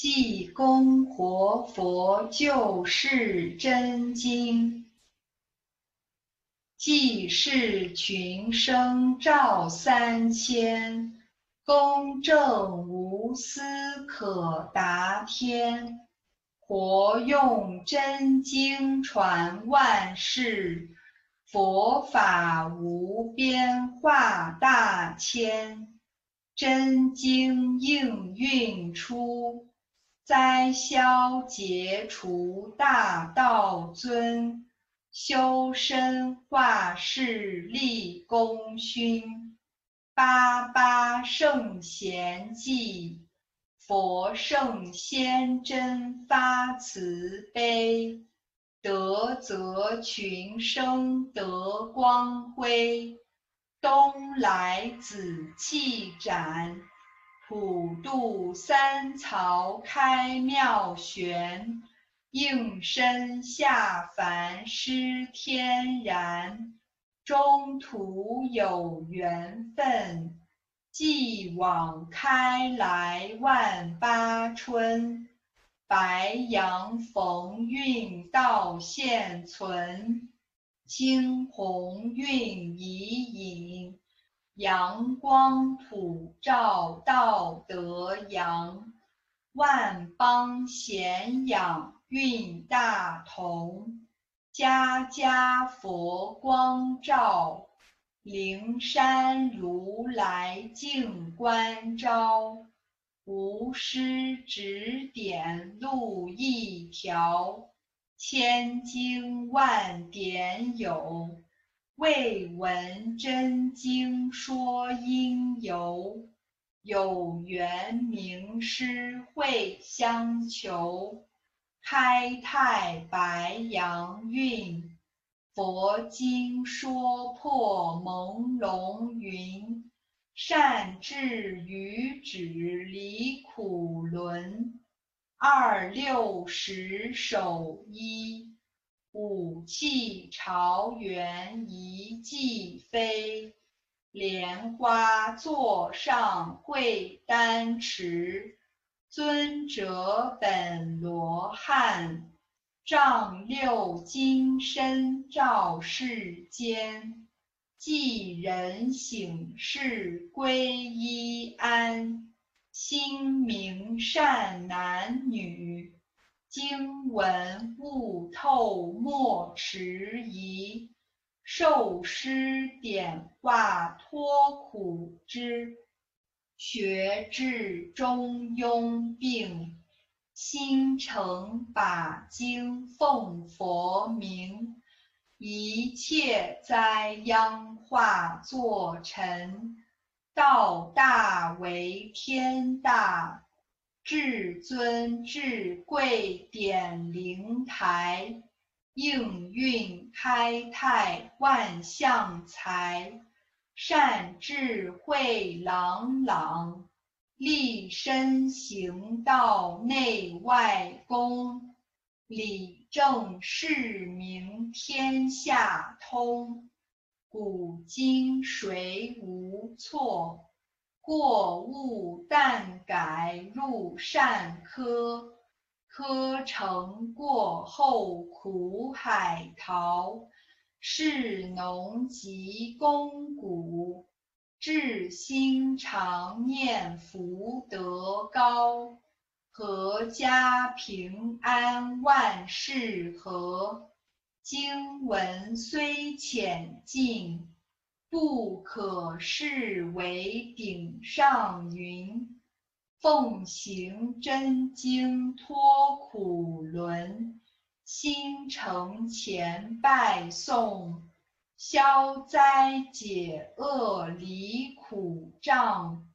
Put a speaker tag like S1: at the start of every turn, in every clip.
S1: 济公活佛救世真经，济世群生照三千，公正无私可达天。活用真经传万世，佛法无边化大千。真经应运出。灾消劫除大道尊，修身化世立功勋。八八圣贤记，佛圣先真发慈悲，德泽群生得光辉。东来紫气展。普渡三曹开妙玄，应身下凡施天然。中途有缘分，继往开来万八春。白杨逢运道现存，惊鸿运已隐。阳光普照道德扬，万邦咸养运大同，家家佛光照，灵山如来净观照，无师指点路一条，千经万典有。未闻真经说因由，有缘名师会相求。开泰白杨运，佛经说破朦胧云。善智愚指离苦轮，二六十手一。五气朝元一骑飞，莲花座上会丹池。尊者本罗汉，丈六金身照世间。济人醒世归依安，心明善男女。经文悟透莫迟疑，受师点化脱苦之，学至中庸病，心诚把经奉佛名，一切灾殃化作尘，道大为天大。至尊至贵点灵台，应运开泰万象财，善智慧朗朗，立身行道内外功，理正事明天下通，古今谁无错？过误但改入善科，科成过后苦海淘。士农及功谷，至心常念福德高。阖家平安万事和，经文虽浅近。不可视为顶上云，奉行真经脱苦轮，心诚虔拜诵，消灾解厄离苦障，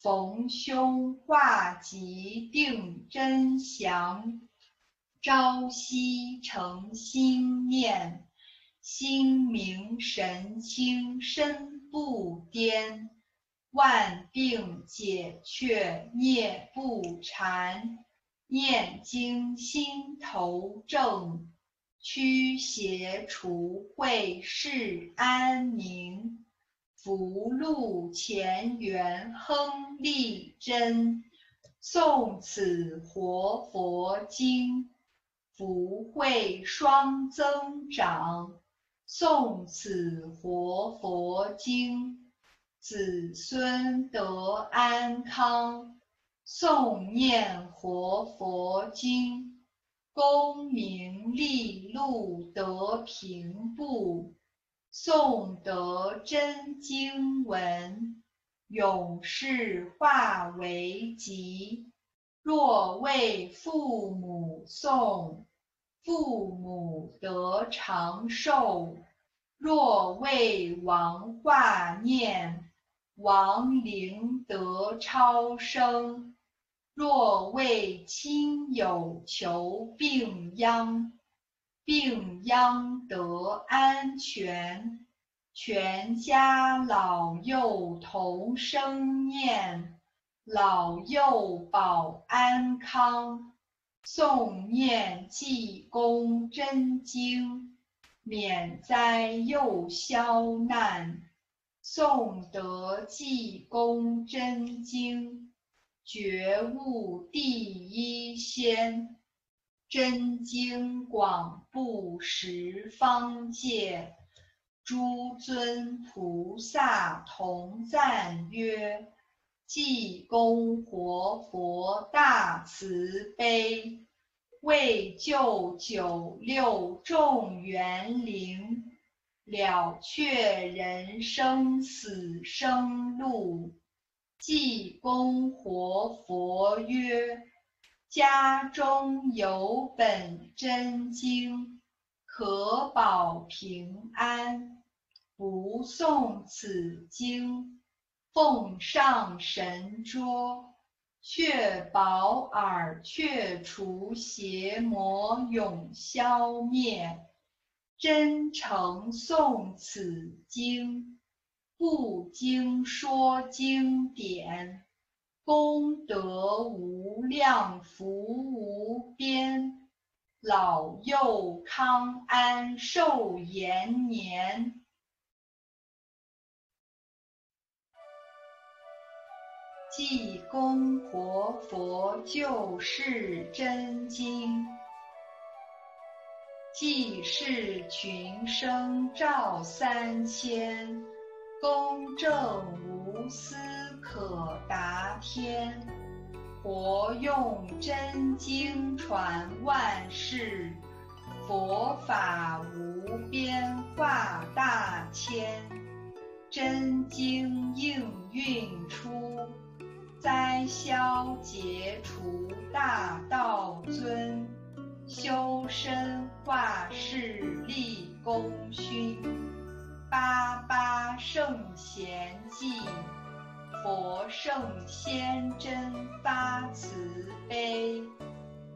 S1: 逢凶化吉定真祥，朝夕诚心念。心明神清身不颠，万病解却孽不缠。念经心头正，驱邪除秽是安宁。福禄前缘亨利贞，诵此活佛经，福慧双增长。诵此活佛经，子孙得安康。诵念活佛经，功名利禄得平步。诵得真经文，永世化为吉。若为父母诵，父母得长寿；若为王挂念，亡灵得超生；若为亲友求病殃。病殃得安全，全家老幼同生念，老幼保安康。诵念济公真经，免灾又消难。诵得济公真经，觉悟第一仙。真经广布十方界，诸尊菩萨同赞曰：济公活佛大慈悲，为救九六众园灵，了却人生死生路。济公活佛曰。家中有本真经，可保平安。不诵此经，奉上神桌，确保耳却除邪魔永消灭。真诚诵此经，不经说经典。功德无量，福无边，老幼康安寿延年。济公活佛救世真经，济世群生照三千，公正无私。可达天，活用真经传万世，佛法无边化大千，真经应运出，灾消解除大道尊，修身化世立功勋，八八圣贤记。佛圣先真发慈悲，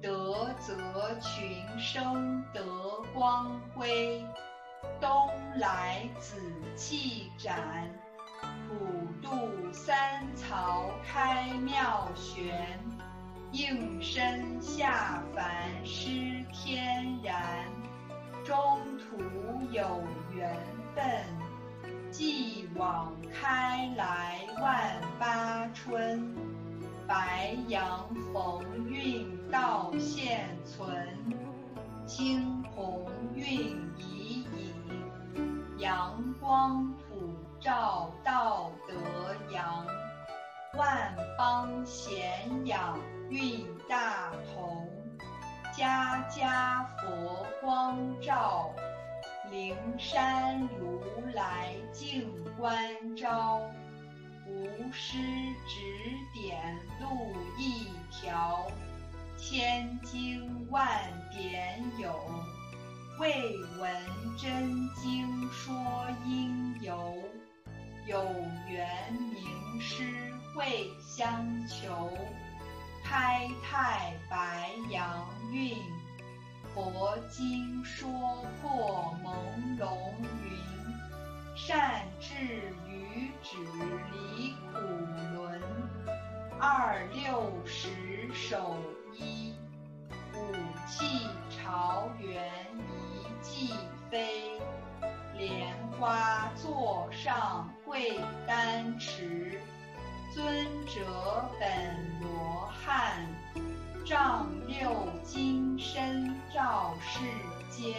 S1: 德泽群生得光辉。东来紫气展，普渡三曹开妙玄。应身下凡施天然，中途有缘分。继往开来万八春，白杨逢运道现存，青红运已隐，阳光照道德扬，万邦咸养运大同，家家佛光照。灵山如来净观照，无师指点路一条，千经万典有，未闻真经说因由，有缘名师会相求，开泰白杨运。佛经说破朦胧云，善智愚指离苦轮。二六十手一，五气朝元一髻飞。花座上贵丹池，尊者本罗汉。丈六金身照世间，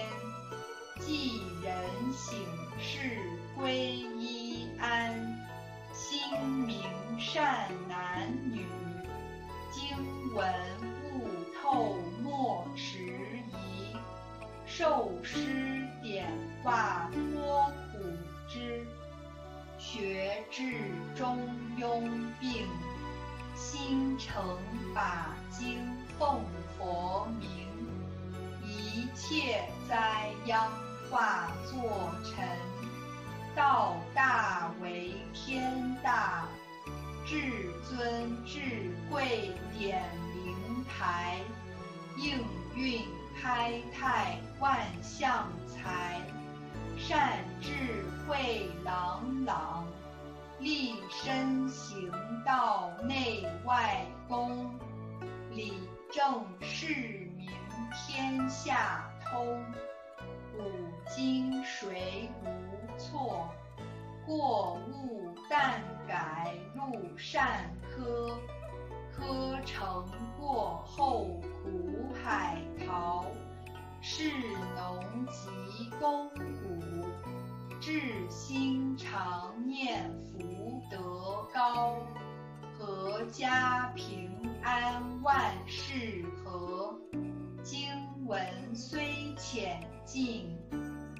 S1: 济人醒世归一安。心明善男女，经文悟透莫迟疑。受师点化至中庸病。心诚把经奉佛名，一切灾殃化作尘。道大为天大，至尊至贵点灵台，应运开泰万象财，善智慧朗朗。立身行道内外公，理正事明天下通。古今谁无错？过误但改入善科。科成过后苦海淘，士农积功古。至心常念福德高，阖家平安万事和。经文虽浅近，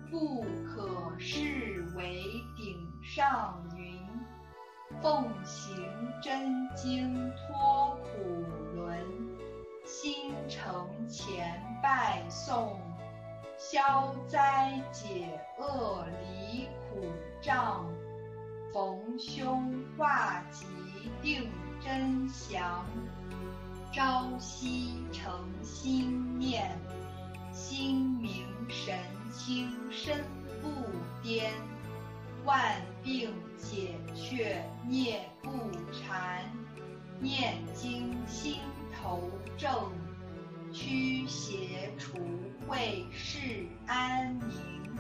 S1: 不可视为顶上云。奉行真经脱苦轮，心诚虔拜诵。消灾解厄离苦障，逢凶化吉定真祥。朝夕诚心念，心明神清身不颠。万病解却灭不缠，念经心头正。驱邪除会是安宁，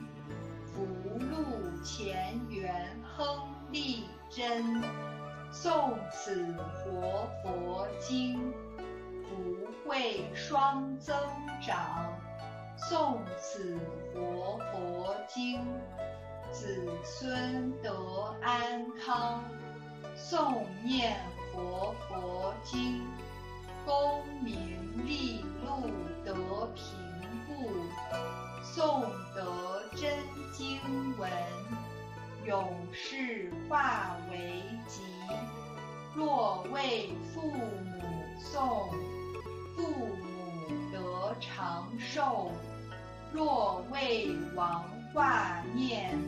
S1: 福禄前缘亨利贞。诵此活佛经，福慧双增长。诵此活佛经，子孙得安康。诵念活佛经。功名利禄得平诵得真经文，永世化为吉。若为父母诵，父母得长寿；若为王挂念，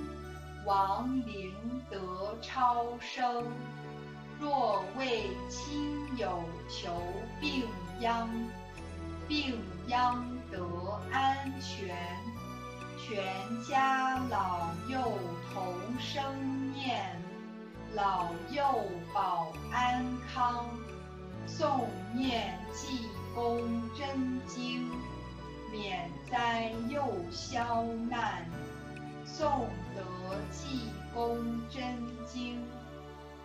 S1: 亡灵得超生。若为亲友求病殃，病殃得安全，全家老幼同生念，老幼保安康。诵念济公真经，免灾又消难。诵得济公真经。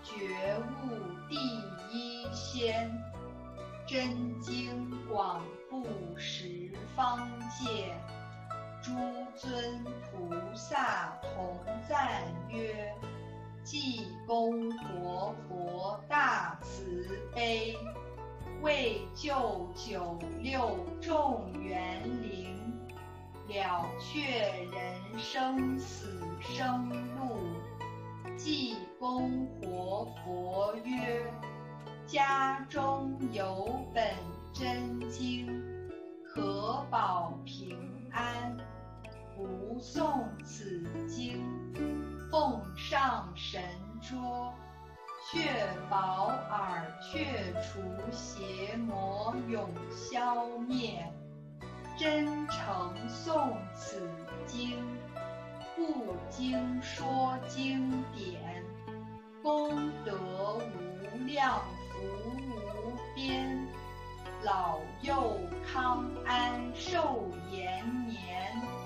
S1: 觉悟第一仙，真经广布十方界，诸尊菩萨同赞曰：济公活佛大慈悲，为救九六众园灵，了却人生死生路。济公活佛曰：“家中有本真经，可保平安。不诵此经，奉上神桌，确保耳却除邪魔永消灭。真诚诵此经。”不经说经典，功德无量，福无边，老幼康安寿延年。